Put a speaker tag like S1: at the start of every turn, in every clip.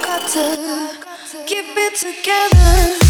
S1: got to keep it together.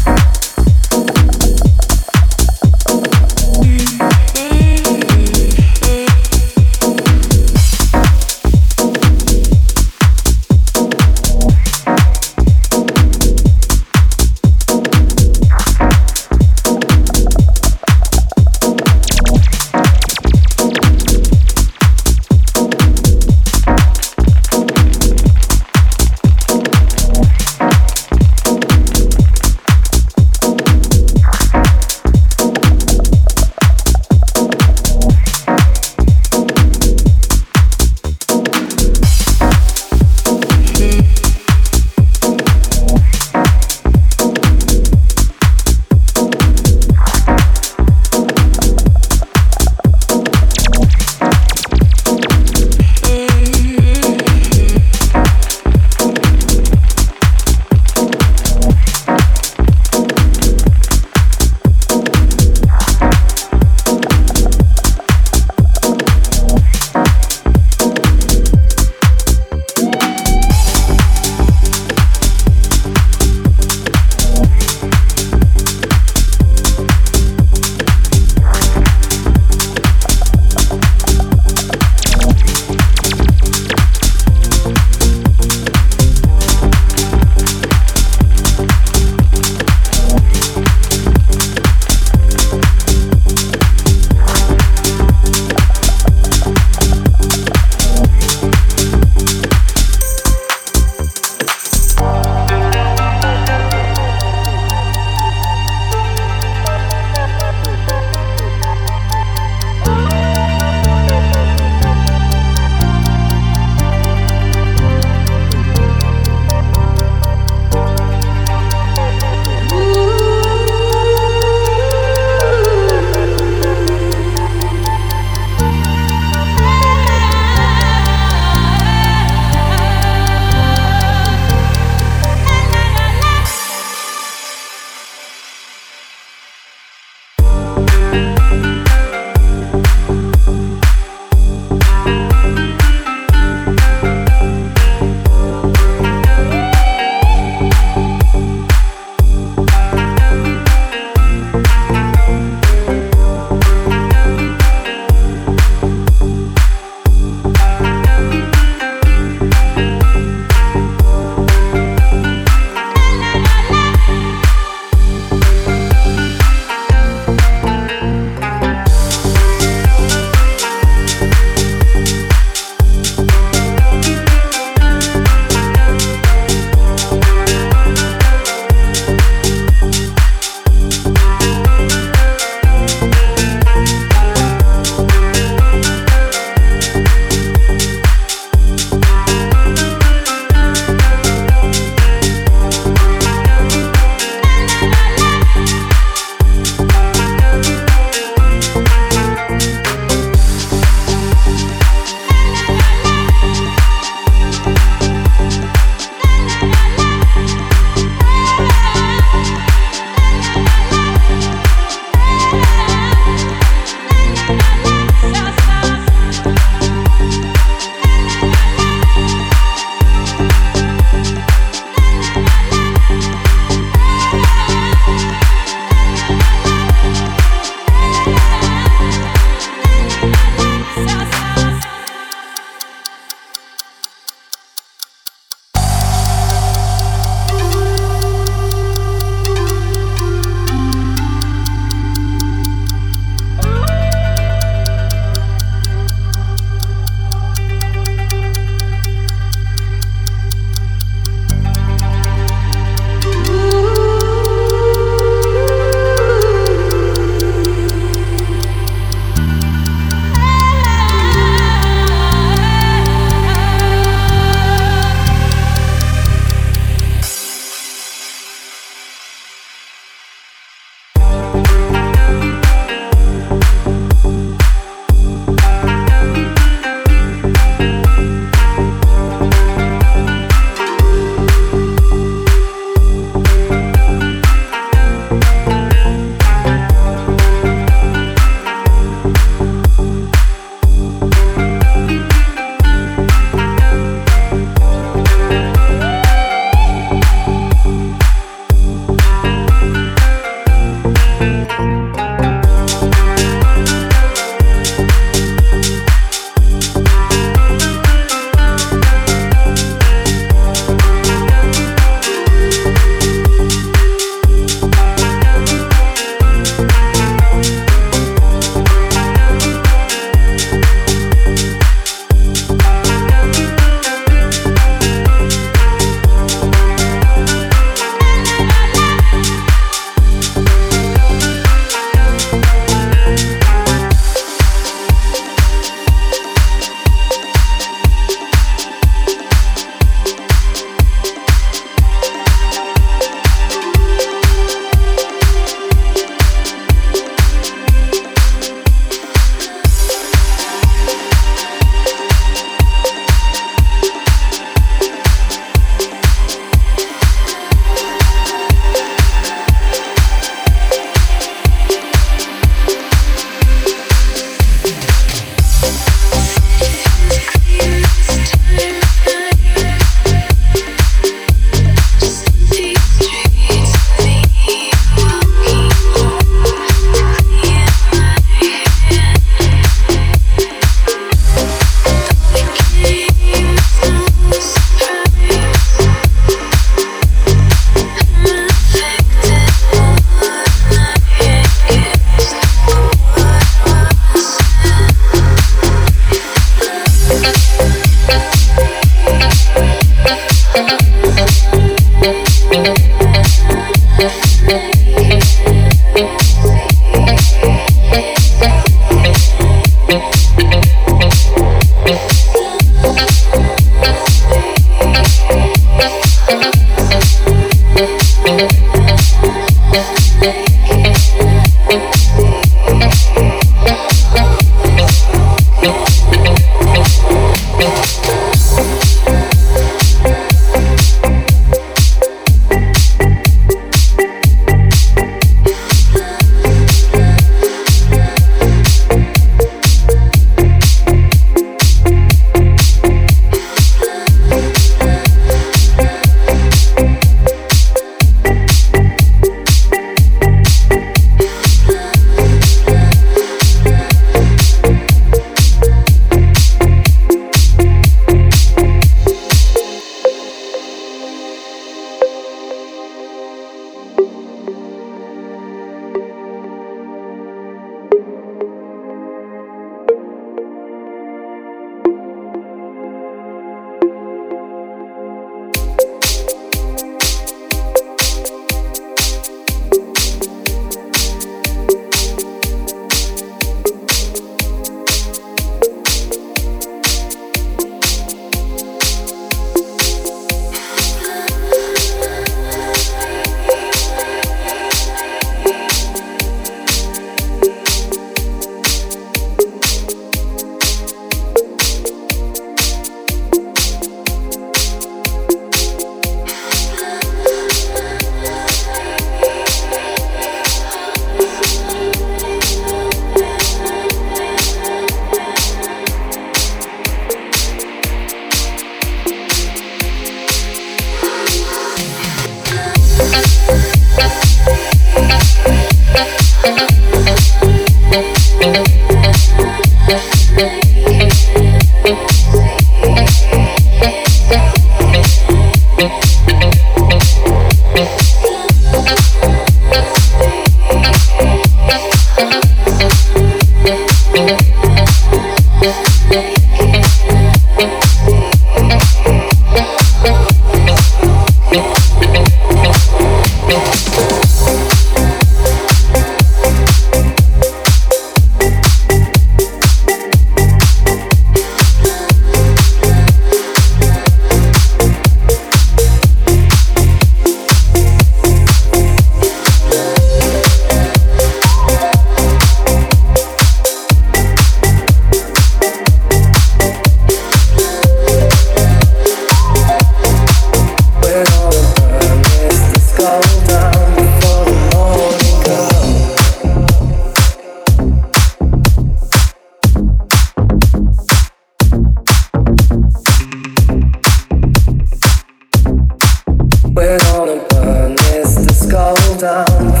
S1: love.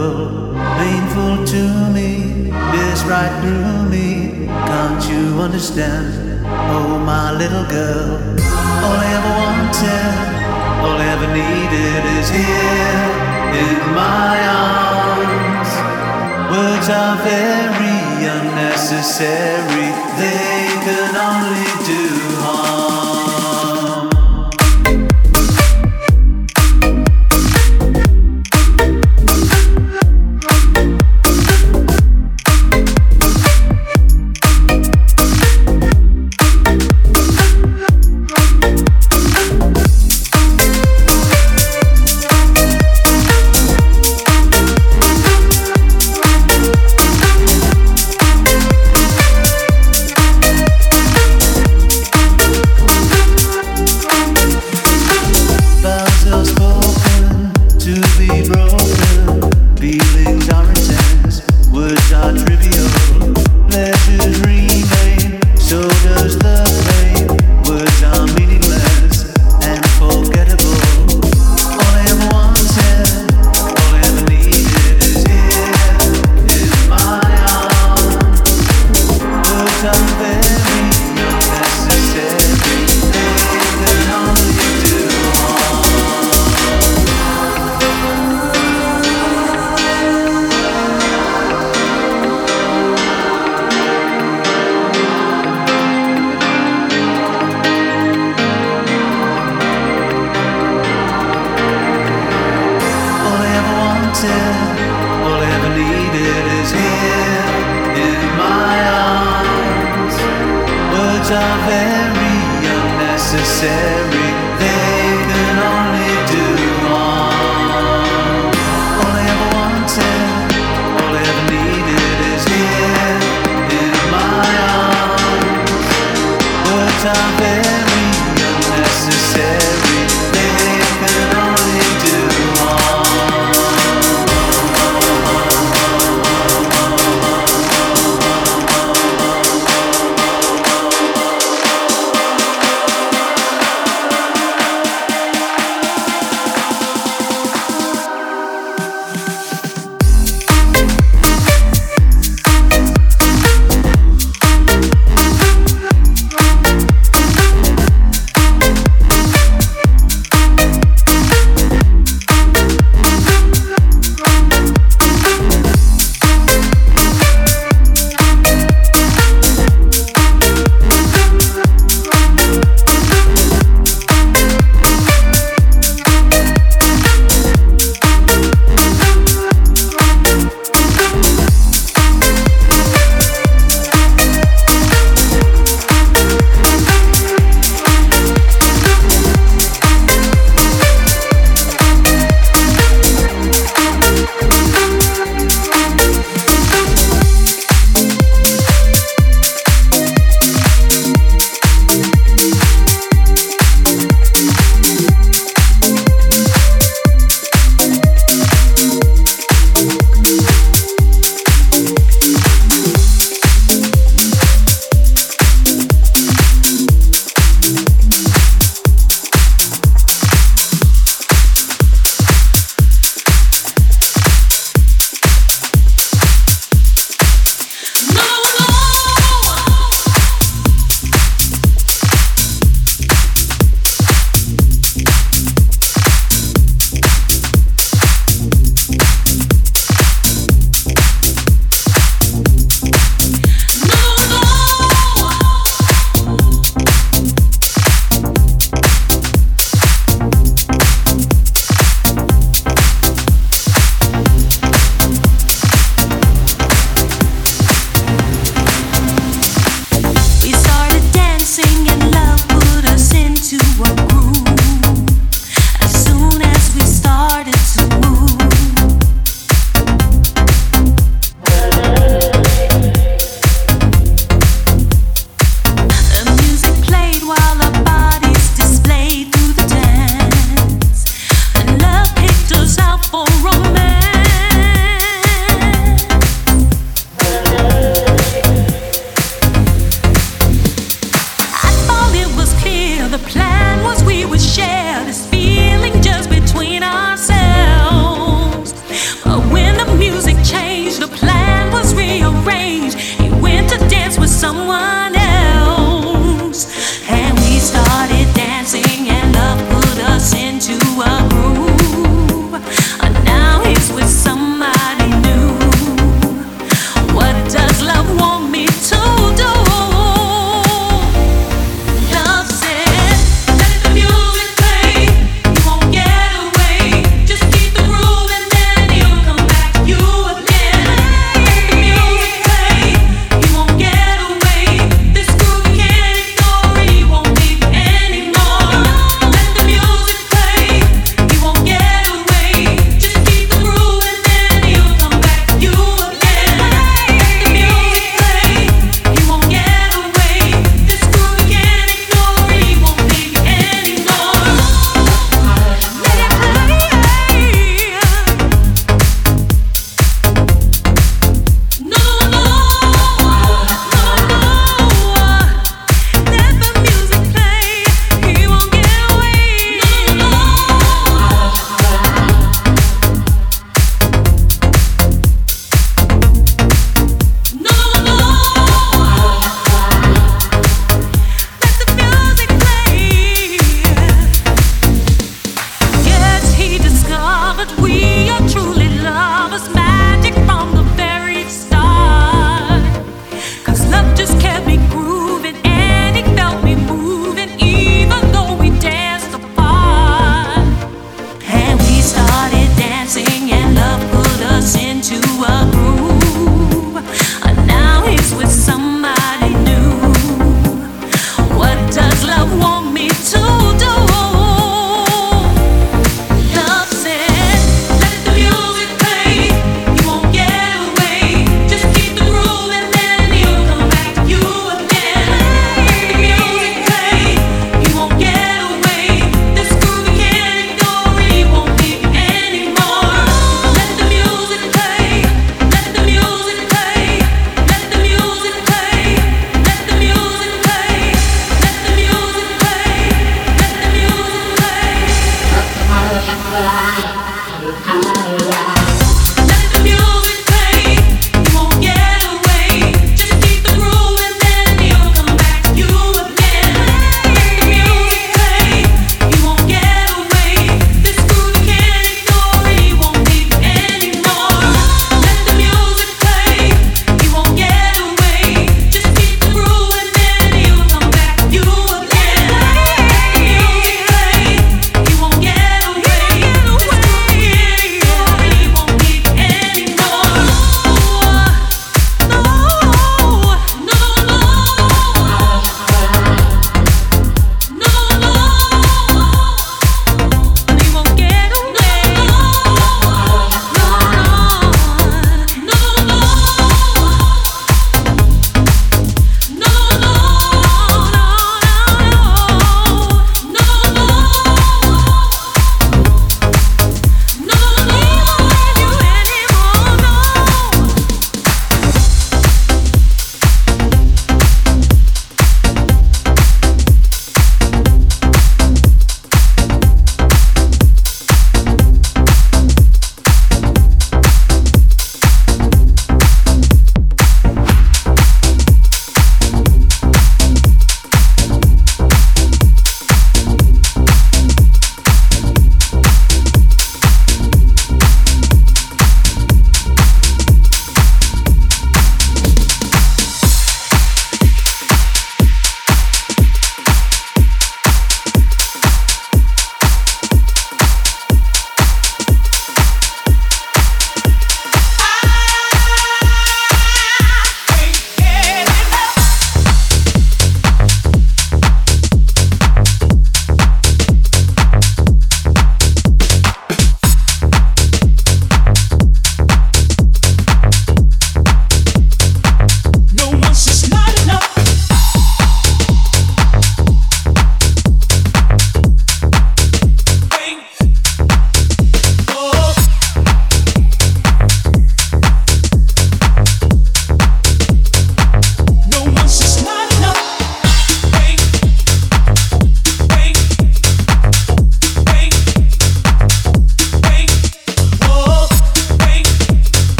S1: world painful to me, this right through me. Can't you understand? Oh, my little girl, all I ever wanted, all I ever needed is here in my
S2: arms.
S3: Words are very unnecessary, they can only do.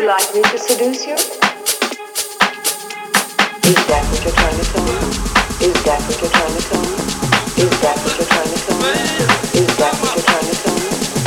S3: you like me to seduce you? Is that what you're trying to tell me? Is that what you're trying to tell me? Is that what you're trying to tell me? Is that what you're trying to tell me?